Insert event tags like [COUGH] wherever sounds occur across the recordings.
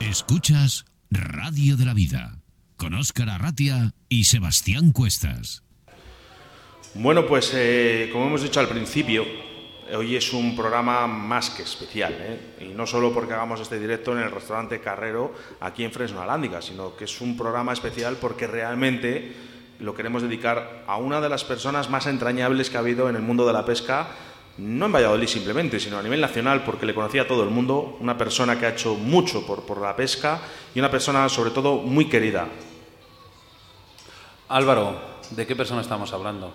Escuchas Radio de la Vida con Óscar Arratia y Sebastián Cuestas. Bueno, pues eh, como hemos dicho al principio, hoy es un programa más que especial, ¿eh? y no solo porque hagamos este directo en el restaurante Carrero aquí en Fresno Alándiga, sino que es un programa especial porque realmente lo queremos dedicar a una de las personas más entrañables que ha habido en el mundo de la pesca, no en Valladolid simplemente, sino a nivel nacional, porque le conocía a todo el mundo, una persona que ha hecho mucho por, por la pesca y una persona sobre todo muy querida. Álvaro, ¿de qué persona estamos hablando?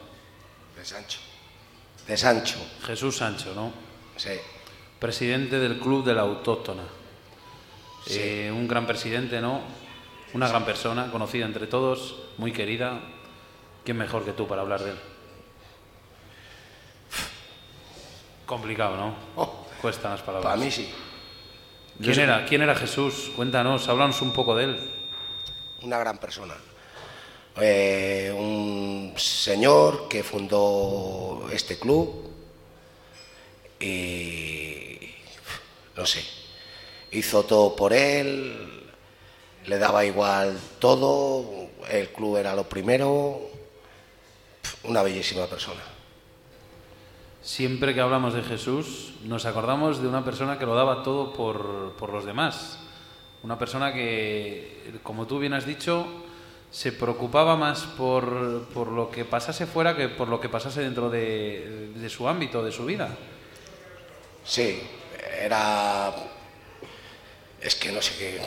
De Sancho. De Sancho. Jesús Sancho, ¿no? Sí. Presidente del Club de la Autóctona. Sí. Eh, un gran presidente, ¿no? Una gran persona, conocida entre todos, muy querida. ¿Quién mejor que tú para hablar de él? Complicado, ¿no? Oh, Cuestan las palabras. para mí sí. ¿Quién era, ¿Quién era Jesús? Cuéntanos, háblanos un poco de él. Una gran persona. Eh, un señor que fundó este club y no sé, hizo todo por él, le daba igual todo, el club era lo primero, una bellísima persona. Siempre que hablamos de Jesús, nos acordamos de una persona que lo daba todo por, por los demás. Una persona que, como tú bien has dicho, se preocupaba más por, por lo que pasase fuera que por lo que pasase dentro de, de su ámbito, de su vida. Sí, era... Es que no sé qué...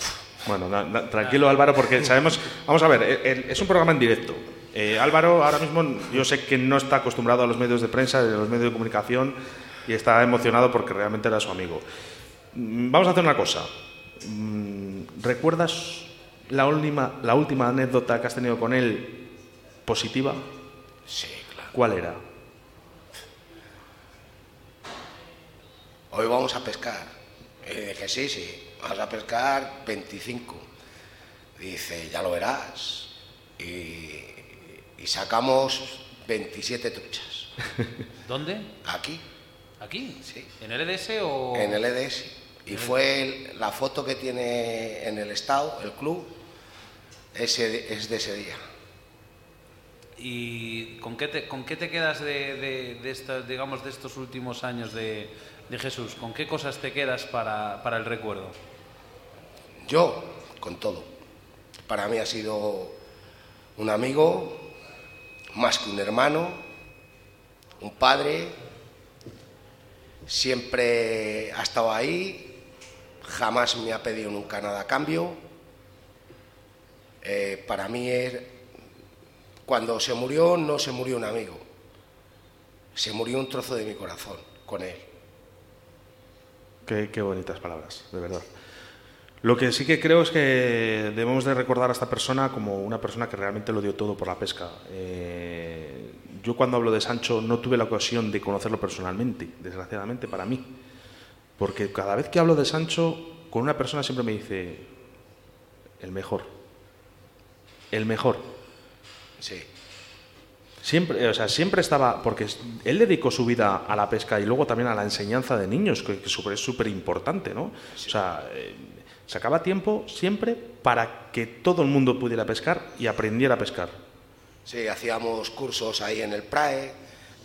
Bueno, na- na- tranquilo Álvaro, porque sabemos, vamos a ver, eh, es un programa en directo. Eh, Álvaro ahora mismo yo sé que no está acostumbrado a los medios de prensa, a los medios de comunicación y está emocionado porque realmente era su amigo. Mm, Vamos a hacer una cosa. Mm, ¿Recuerdas la última, la última anécdota que has tenido con él positiva? Sí, claro. ¿Cuál era? Hoy vamos a pescar. Y dije, sí, sí, vamos a pescar 25. Dice, ya lo verás. Y, y sacamos 27 truchas. [LAUGHS] ¿Dónde? Aquí, ¿Aquí? Sí. ¿En el EDS o...? en el EDS. Y fue el- la foto que tiene en el estado, el club, ese, es de ese día. ¿Y con qué te, con qué te quedas de, de, de estas, digamos, de estos últimos años de, de Jesús? ¿Con qué cosas te quedas para, para el recuerdo? Yo, con todo. Para mí ha sido un amigo, más que un hermano, un padre, siempre ha estado ahí, jamás me ha pedido nunca nada a cambio. Eh, para mí es, cuando se murió no se murió un amigo, se murió un trozo de mi corazón con él. Qué, qué bonitas palabras, de verdad. Lo que sí que creo es que debemos de recordar a esta persona como una persona que realmente lo dio todo por la pesca. Eh, yo cuando hablo de Sancho no tuve la ocasión de conocerlo personalmente, desgraciadamente para mí. Porque cada vez que hablo de Sancho, con una persona siempre me dice, el mejor. El mejor. Sí. Siempre, o sea, siempre estaba, porque él dedicó su vida a la pesca y luego también a la enseñanza de niños, que, que es súper importante, ¿no? O sea, eh, sacaba tiempo siempre para que todo el mundo pudiera pescar y aprendiera a pescar. Sí, hacíamos cursos ahí en el PRAE,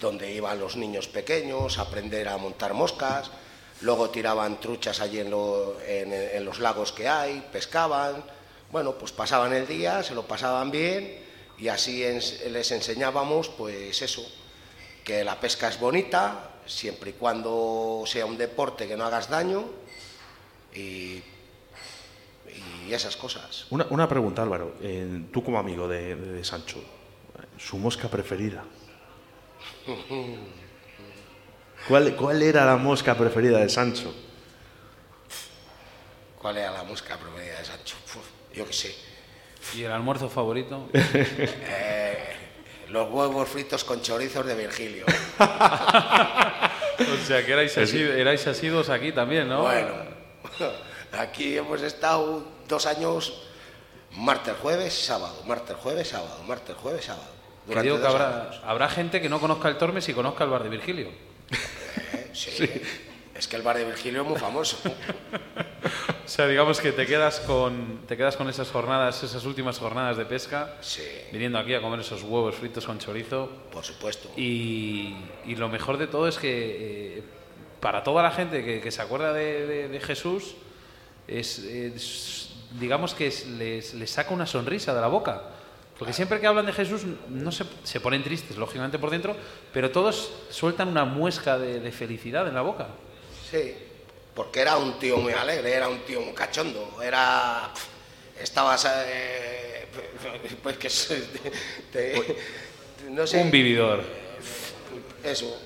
donde iban los niños pequeños a aprender a montar moscas, luego tiraban truchas allí en, lo- en los lagos que hay, pescaban, bueno, pues pasaban el día, se lo pasaban bien y así les enseñábamos, pues eso, que la pesca es bonita, siempre y cuando sea un deporte que no hagas daño y, y esas cosas. Una, una pregunta, Álvaro, eh, tú como amigo de, de- de Sancho, su mosca preferida. [LAUGHS] ¿Cuál, ¿Cuál era la mosca preferida de Sancho? ¿Cuál era la mosca preferida de Sancho? Yo qué sé. [LAUGHS] ¿Y el almuerzo favorito? [LAUGHS] Los huevos fritos con chorizos de Virgilio. [LAUGHS] o sea, que erais, asi- erais asidos aquí también, ¿no? Bueno, aquí hemos estado dos años, martes, jueves, sábado, martes, jueves, sábado, martes, jueves, sábado. Que digo que habrá, gente que no conozca el Tormes y conozca el bar de Virgilio. Sí. Es que el bar de Virgilio es muy famoso. Sea, digamos que te quedas con te quedas con esas jornadas, esas últimas jornadas de pesca, Sí, viniendo aquí a comer esos huevos fritos con chorizo. por supuesto. Y, y lo mejor de todo es que eh, para toda la gente que, que se acuerda de, de- de Jesús, es, es- digamos que es- les, les saca una sonrisa de la boca. Porque siempre que hablan de Jesús no se, se ponen tristes, lógicamente por dentro, pero todos sueltan una muesca de, de felicidad en la boca. Sí, porque era un tío muy alegre, era un tío muy cachondo, era... Estabas... eh, pues que... te- no sé... Un vividor. Eso.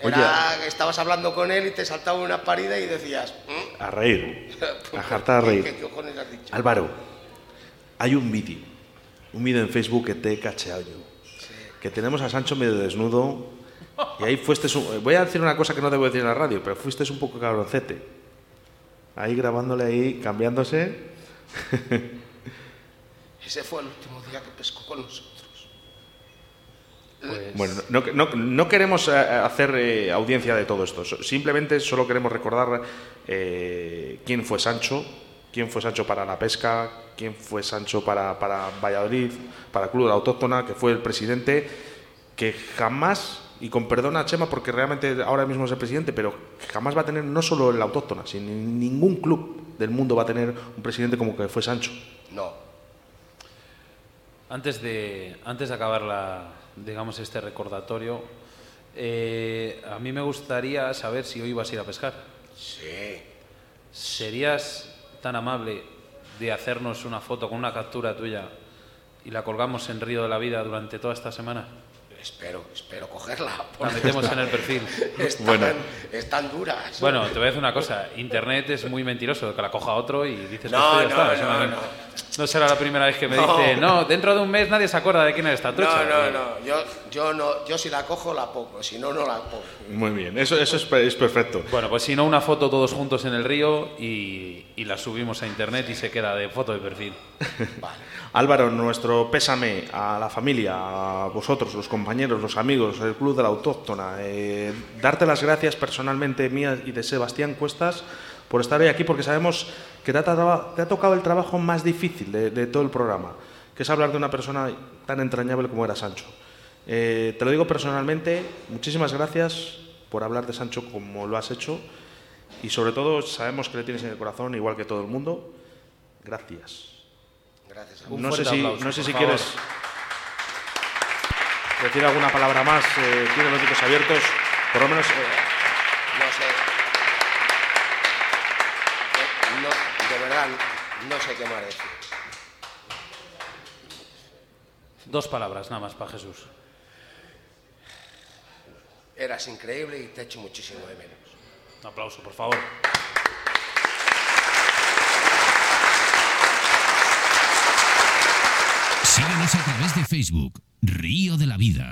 Era que estabas hablando con él y te saltaba una parida y decías... "¿Mm? A reír. [LAUGHS] A jartar a reír. ¿Qué, qué cojones has dicho? Álvaro, hay un vídeo, un vídeo en Facebook que te he cacheado yo. Que tenemos a Sancho medio desnudo y ahí fuiste. un- voy a decir una cosa que no debo decir en la radio, pero fuiste un poco cabroncete. Ahí grabándole ahí, cambiándose. [LAUGHS] Ese fue el último día que pescó con nosotros. Pues, Bueno, no, no- no queremos eh, hacer eh, audiencia de todo esto, simplemente solo queremos recordar eh, quién fue Sancho, quién fue Sancho para la pesca, quién fue Sancho para, para Valladolid, para Club de la Autóctona, que fue el presidente, que jamás, y con perdón a Chema porque realmente ahora mismo es el presidente, pero jamás va a tener no solo la Autóctona, sino ningún club del mundo va a tener un presidente como que fue Sancho. No. Antes de, antes de acabar la, digamos este recordatorio, eh, a mí me gustaría saber si hoy vas a ir a pescar. Sí. ¿Serías tan amable de hacernos una foto con una captura tuya y la colgamos en Río de la Vida durante toda esta semana? Espero, espero cogerla. La metemos en el perfil. [LAUGHS] Están, Bueno. están duras. Bueno, te voy a decir una cosa. Internet es muy mentiroso, que la coja otro y dices No, que no, no, no. No será la primera vez que me No. dice, no, dentro de un mes nadie se acuerda de quién es esta no, trucha. no, no. Yo, yo no. Yo si la cojo la pongo, si no, no la pongo. Muy bien, eso, eso es, es perfecto. Bueno, pues si no, una foto todos juntos en el río y, y la subimos a internet y se queda de foto de perfil. [LAUGHS] Vale. Álvaro, nuestro pésame a la familia, a vosotros, los compañeros, los amigos, el Club de la Autóctona. eh, darte las gracias personalmente mía y de Sebastián Cuestas por estar hoy aquí, porque sabemos que te ha, traba- te ha tocado el trabajo más difícil de, de todo el programa, que es hablar de una persona tan entrañable como era Sancho. Eh, te lo digo personalmente, muchísimas gracias por hablar de Sancho como lo has hecho y sobre todo sabemos que le tienes en el corazón, igual que todo el mundo. Gracias. Gracias. Un No sé, si, aplauso, no sé si favor. quieres decir alguna palabra más. Eh, tienes los micros abiertos. Por lo menos. eh, No sé. Eh, No, sé qué más decir. Dos palabras nada más para Jesús. Eras increíble y te echo muchísimo de menos. Un aplauso, por favor. Síguenos a través de Facebook, Río de la Vida.